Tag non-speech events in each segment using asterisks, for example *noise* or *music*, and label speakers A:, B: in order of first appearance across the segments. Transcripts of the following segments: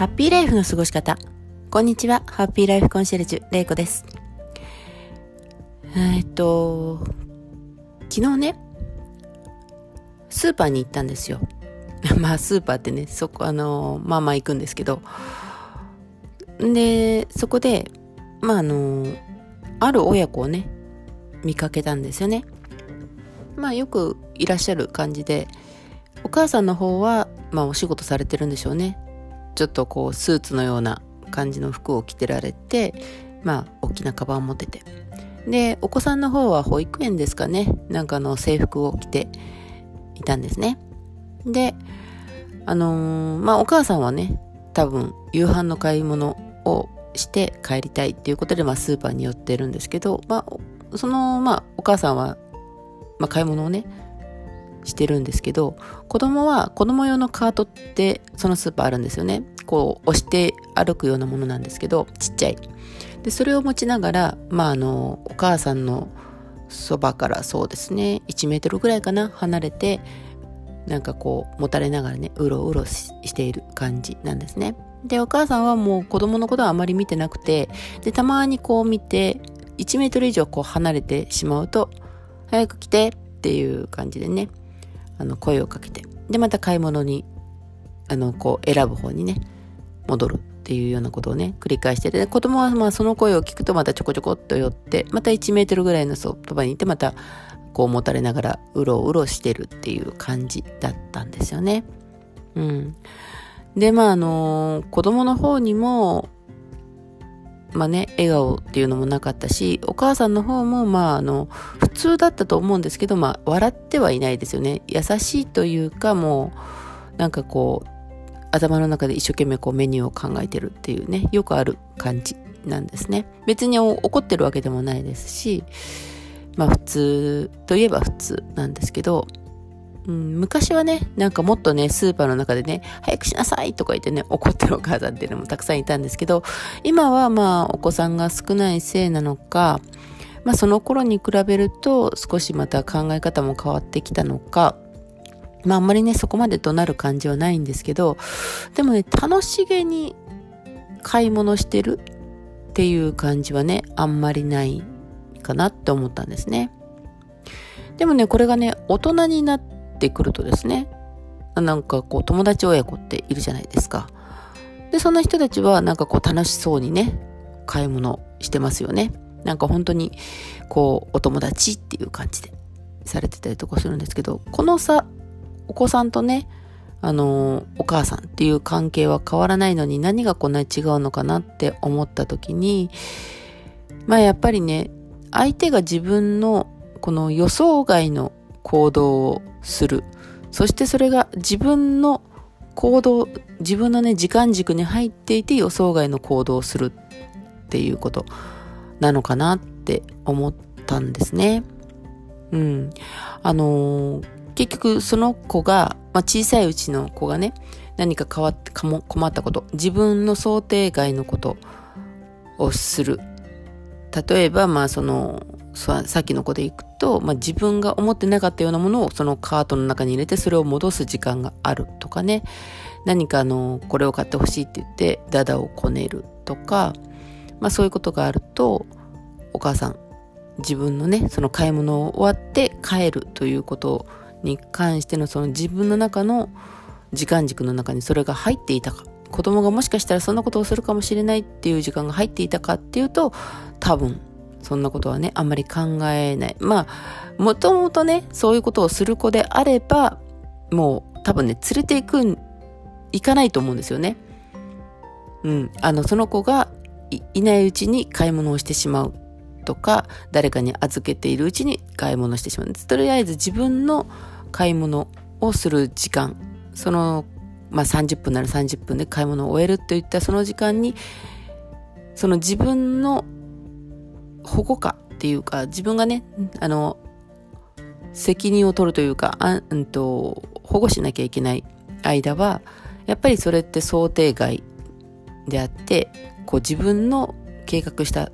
A: ハッピーライフの過ごし方。こんにちは。ハッピーライフコンシェルジュ、レイコです。えっと、昨日ね、スーパーに行ったんですよ。*laughs* まあ、スーパーってね、そこ、あの、まあまあ行くんですけど、で、そこで、まああの、ある親子をね、見かけたんですよね。まあよくいらっしゃる感じで、お母さんの方は、まあお仕事されてるんでしょうね。ちょっとこうスーツのような感じの服を着てられて、まあ大きなカバンを持ってて。で、お子さんの方は保育園ですかね。なんかの制服を着ていたんですね。で、あのー、まあお母さんはね、多分夕飯の買い物をして帰りたいっていうことで、まあスーパーに寄ってるんですけど、まあその、まあお母さんは、まあ買い物をね、してるんですけど、子供は子供用のカートってそのスーパーあるんですよね。こう押して歩くようなものなんですけど、ちっちゃい。で、それを持ちながら、まああの、お母さんのそばからそうですね、1メートルぐらいかな、離れて、なんかこう、もたれながらね、うろうろしている感じなんですね。で、お母さんはもう子供のことはあまり見てなくて、で、たまにこう見て、1メートル以上こう離れてしまうと、早く来てっていう感じでね、あの声をかけてでまた買い物にあのこう選ぶ方にね戻るっていうようなことをね繰り返してで子供はまあその声を聞くとまたちょこちょこっと寄ってまた1メートルぐらいのそばにいてまたこう持たれながらうろうろしてるっていう感じだったんですよね。うん。でまああの子供の方にもまあね、笑顔っていうのもなかったし、お母さんの方も、まあ、あの、普通だったと思うんですけど、まあ、笑ってはいないですよね。優しいというか、もう、なんかこう、頭の中で一生懸命こうメニューを考えてるっていうね、よくある感じなんですね。別に怒ってるわけでもないですし、まあ普通といえば普通なんですけど、うん、昔はね、なんかもっとね、スーパーの中でね、早くしなさいとか言ってね、怒ってるお母さんっていうのもたくさんいたんですけど、今はまあ、お子さんが少ないせいなのか、まあその頃に比べると少しまた考え方も変わってきたのか、まああんまりね、そこまでとなる感じはないんですけど、でもね、楽しげに買い物してるっていう感じはね、あんまりないかなって思ったんですね。でもね、これがね、大人になって、ってくるとですね、なんかこう友達親子っているじゃないですか。で、そんな人たちはなんかこう楽しそうにね、買い物してますよね。なんか本当にこうお友達っていう感じでされてたりとかするんですけど、このさ、お子さんとね、あの、お母さんっていう関係は変わらないのに何がこんなに違うのかなって思った時に、まあやっぱりね、相手が自分のこの予想外の行動をする。そしてそれが自分の行動、自分のね、時間軸に入っていて予想外の行動をするっていうことなのかなって思ったんですね。うん。あのー、結局その子が、まあ、小さいうちの子がね、何か変わってかも困ったこと、自分の想定外のことをする。例えば、まあその、さっきの子でいくと、まあ、自分が思ってなかったようなものをそのカートの中に入れてそれを戻す時間があるとかね。何かあのこれを買ってほしいって言ってダダをこねるとか、まあ、そういうことがあるとお母さん自分のねその買い物を終わって帰るということに関してのその自分の中の時間軸の中にそれが入っていたか。子供がもしかしたらそんなことをするかもしれないっていう時間が入っていたかっていうと多分そんなことはね、あんまり考えない。まあ、もともとね、そういうことをする子であれば、もう多分ね、連れて行く、行かないと思うんですよね。うん。あの、その子がいないうちに買い物をしてしまうとか、誰かに預けているうちに買い物してしまう。とりあえず自分の買い物をする時間、その、まあ30分なら30分で買い物を終えるといったその時間に、その自分の保護下っていうか、自分がね、あの、責任を取るというか、あんと、保護しなきゃいけない間は、やっぱりそれって想定外であって、こう自分の計画した、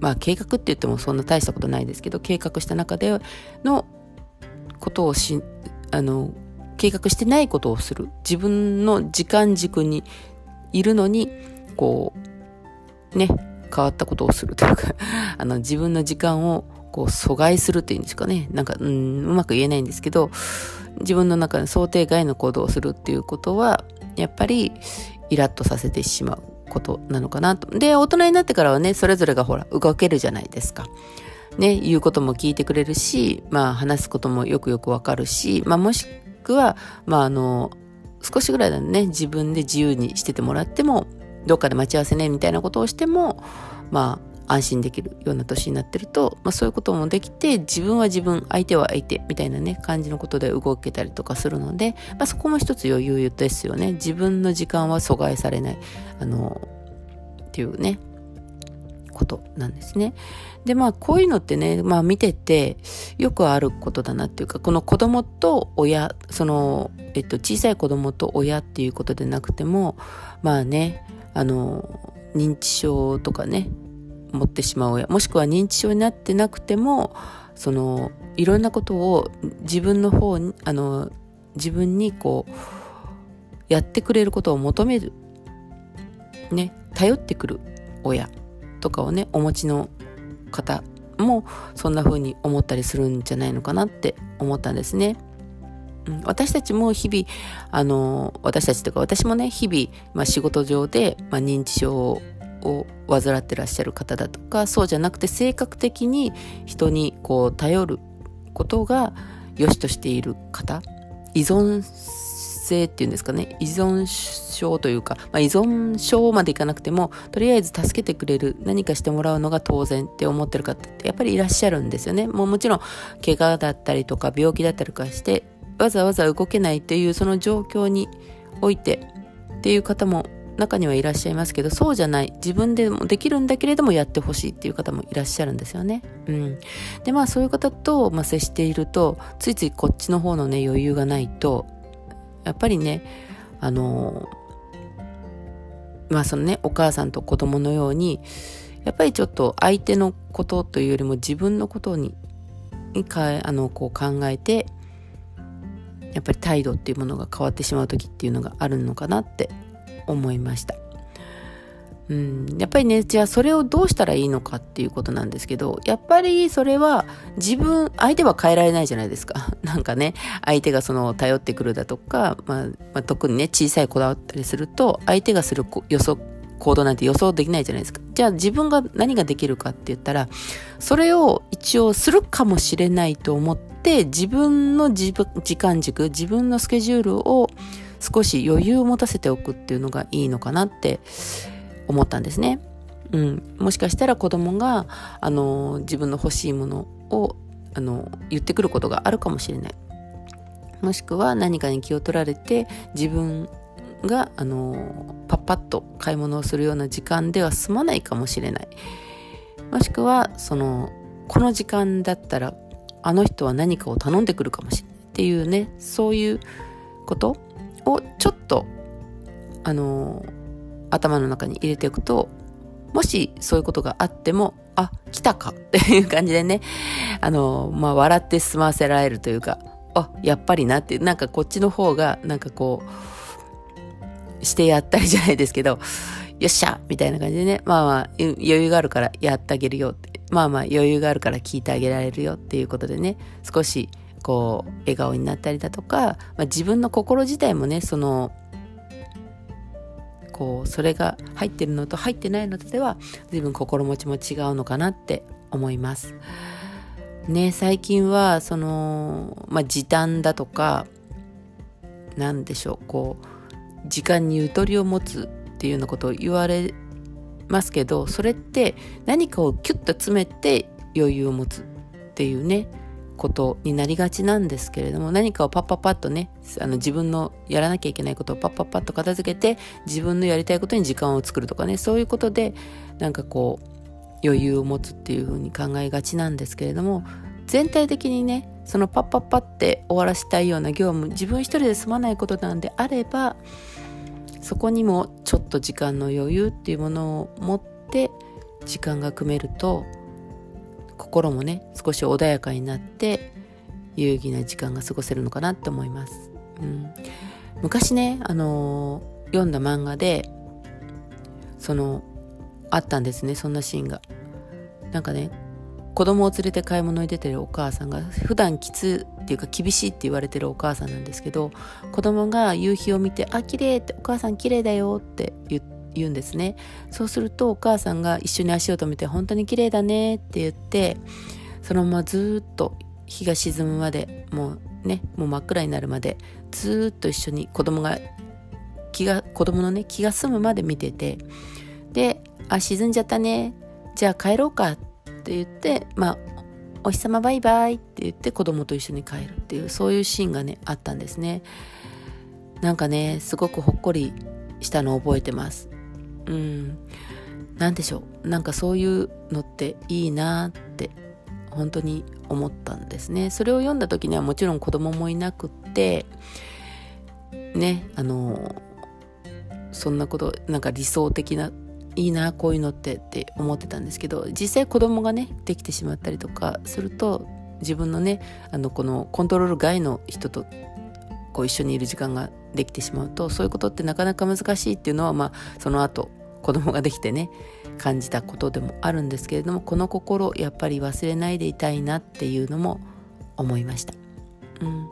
A: まあ計画って言ってもそんな大したことないですけど、計画した中でのことをし、あの、計画してないことをする。自分の時間軸にいるのにこうね変わったことをするというか *laughs* あの自分の時間をこう阻害するっていうんですかねなんかうんうまく言えないんですけど自分の中で想定外の行動をするっていうことはやっぱりイラッとさせてしまうことなのかなと。で、大人になってからはね、それぞれがほら、動けるじゃないですか。ね、言うことも聞いてくれるし、まあ話すこともよくよくわかるし、まあもしくは、まああの、少しぐらいだね、自分で自由にしててもらっても、どっかで待ち合わせね、みたいなことをしても、まあ安心できるような年になってると、まあ、そういうこともできて自分は自分相手は相手みたいなね感じのことで動けたりとかするので、まあ、そこも一つ余裕ですよね自分の時間は阻害されないあのっていうねことなんですね。でまあこういうのってね、まあ、見ててよくあることだなっていうかこの子供と親その、えっと、小さい子供と親っていうことでなくてもまあねあの認知症とかね持ってしまう親もしくは認知症になってなくてもそのいろんなことを自分の方にあの自分にこうやってくれることを求めるね頼ってくる親とかをねお持ちの方もそんな風に思ったりするんじゃないのかなって思ったんですね。うん、私たちも日々あの私たちとか私もね日々、まあ、仕事上で、まあ、認知症を患ってらっしゃる方だとかそうじゃなくて性格的に人にこう頼ることが良しとしている方依存性っていうんですかね依存症というか、まあ、依存症までいかなくてもとりあえず助けてくれる何かしてもらうのが当然って思ってる方ってやっぱりいらっしゃるんですよね。もうもちろん怪我だったりとか病気だったりとかしてわざわざ動けないっていうその状況においてっていう方も中にはいらっしゃいますけどそうじゃない自分でもできるんだけれどもやってほしいっていう方もいらっしゃるんですよね。うん、でまあそういう方と、まあ、接しているとついついこっちの方のね余裕がないとやっぱりねあのまあそのねお母さんと子供のようにやっぱりちょっと相手のことというよりも自分のことにかあのこう考えてやっぱり態度っていうものが変わってしまう時っていうのがあるのかなって思いました。うん、やっぱりね、じゃあそれをどうしたらいいのかっていうことなんですけど、やっぱりそれは自分、相手は変えられないじゃないですか。*laughs* なんかね、相手がその頼ってくるだとか、まあ、まあ、特にね、小さい子だったりすると、相手がする予想、行動なんて予想できないじゃないですか。じゃあ自分が何ができるかって言ったら、それを一応するかもしれないと思って、自分の時間軸、自分のスケジュールを少し余裕を持たせておくっていうのがいいのかなって思ったんですね。うん、もしかしたら子供があの自分の欲しいものをあの言ってくることがあるかもしれない。もしくは何かに気を取られて自分があのパッパッと買い物をするような時間では済まないかもしれない。もしくはそのこの時間だったらあの人は何かを頼んでくるかもしれないっていうねそういうことをちょっとあの頭の中に入れておくともしそういうことがあってもあ来たかっていう感じでねあのまあ笑って済ませられるというかあやっぱりなってなんかこっちの方がなんかこうしてやったりじゃないですけどよっしゃみたいな感じでねまあまあ余裕があるからやってあげるよってまあまあ余裕があるから聞いてあげられるよっていうことでね少しこう笑顔になったりだとか、まあ、自分の心自体もねそのこうそれが入ってるのと入ってないのとでは随分心持ちも違うのかなって思います。ね最近はその、まあ、時短だとか何でしょうこう時間にゆとりを持つっていうようなことを言われますけどそれって何かをキュッと詰めて余裕を持つっていうねことになりがちなんですけれども何かをパッパッパッとねあの自分のやらなきゃいけないことをパッパッパッと片付けて自分のやりたいことに時間を作るとかねそういうことでなんかこう余裕を持つっていうふうに考えがちなんですけれども全体的にねそのパッパッパって終わらせたいような業務自分一人で済まないことなんであればそこにもちょっと時間の余裕っていうものを持って時間が組めると心もね少し穏やかになって有意義な時間が過ごせるのかなって思います、うん、昔ね、あのー、読んだ漫画でそのあったんですねそんなシーンが。なんかね子供を連れて買い物に出てるお母さんが普段きつっていうか厳しいって言われてるお母さんなんですけど子供が夕日を見て「あ綺麗ってお母さん綺麗だよ」って言言うんですね。そうするとお母さんが一緒に足を止めて「本当に綺麗だね」って言ってそのままずっと日が沈むまでもうねもう真っ暗になるまでずっと一緒に子供が気が子供のね気が済むまで見ててで「あ沈んじゃったね。じゃあ帰ろうか」ってって言ってまあお日様バイバイって言って子供と一緒に帰るっていうそういうシーンがねあったんですね。なんかねすごくほっこりしたのを覚えてます。うん。何でしょう。なんかそういうのっていいなって本当に思ったんですね。それを読んだ時にはもちろん子供もいなくってねあのそんなことなんか理想的ないいなこういうのってって思ってたんですけど実際子供がねできてしまったりとかすると自分のねあのこのコントロール外の人とこう一緒にいる時間ができてしまうとそういうことってなかなか難しいっていうのはまあその後子供ができてね感じたことでもあるんですけれどもこの心やっぱり忘れないでいたいなっていうのも思いました。うん、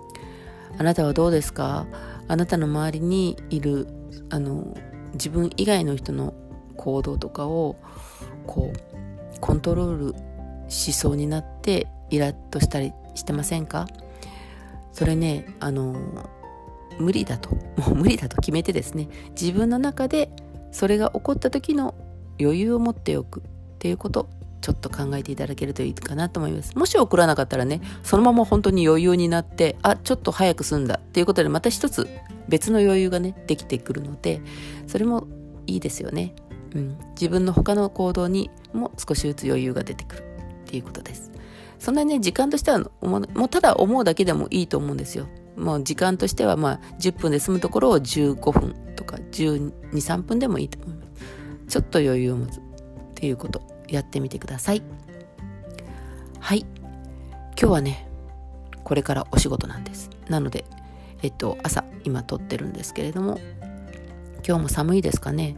A: あなたはどうですか？あなたの周りにいるあの自分以外の人の行動とかをこうコントロールしそうになってイラッとしたりしてませんか？それねあの無理だと。*laughs* もう無理だと決めてですね。自分の中でそれが起こった時の余裕を持っておくっていうことちょっと考えていただけるといいかなと思います。もし送らなかったらねそのまま本当に余裕になってあちょっと早く済んだっていうことでまた一つ別の余裕がねできてくるのでそれもいいですよね。うん、自分の他の行動にも少しずつ余裕が出てくるっていうことです。そんなにね時間としてはもうただ思うだけでもいいと思うんですよ。もう時間としてはまあ10分で済むところを15分とか123分でもいいと思います。ちょっと余裕を持つっていうことやってみてください。はい。今日はねこれからお仕事なんです。なのでえっと朝今撮ってるんですけれども今日も寒いですかね。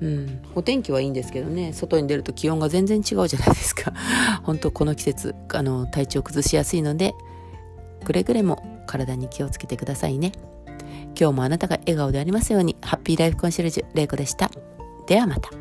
A: うん、お天気はいいんですけどね。外に出ると気温が全然違うじゃないですか。*laughs* 本当この季節あの体調崩しやすいのでくれぐれも体に気をつけてくださいね。今日もあなたが笑顔でありますようにハッピーライフコンシェルジュ玲子でした。ではまた。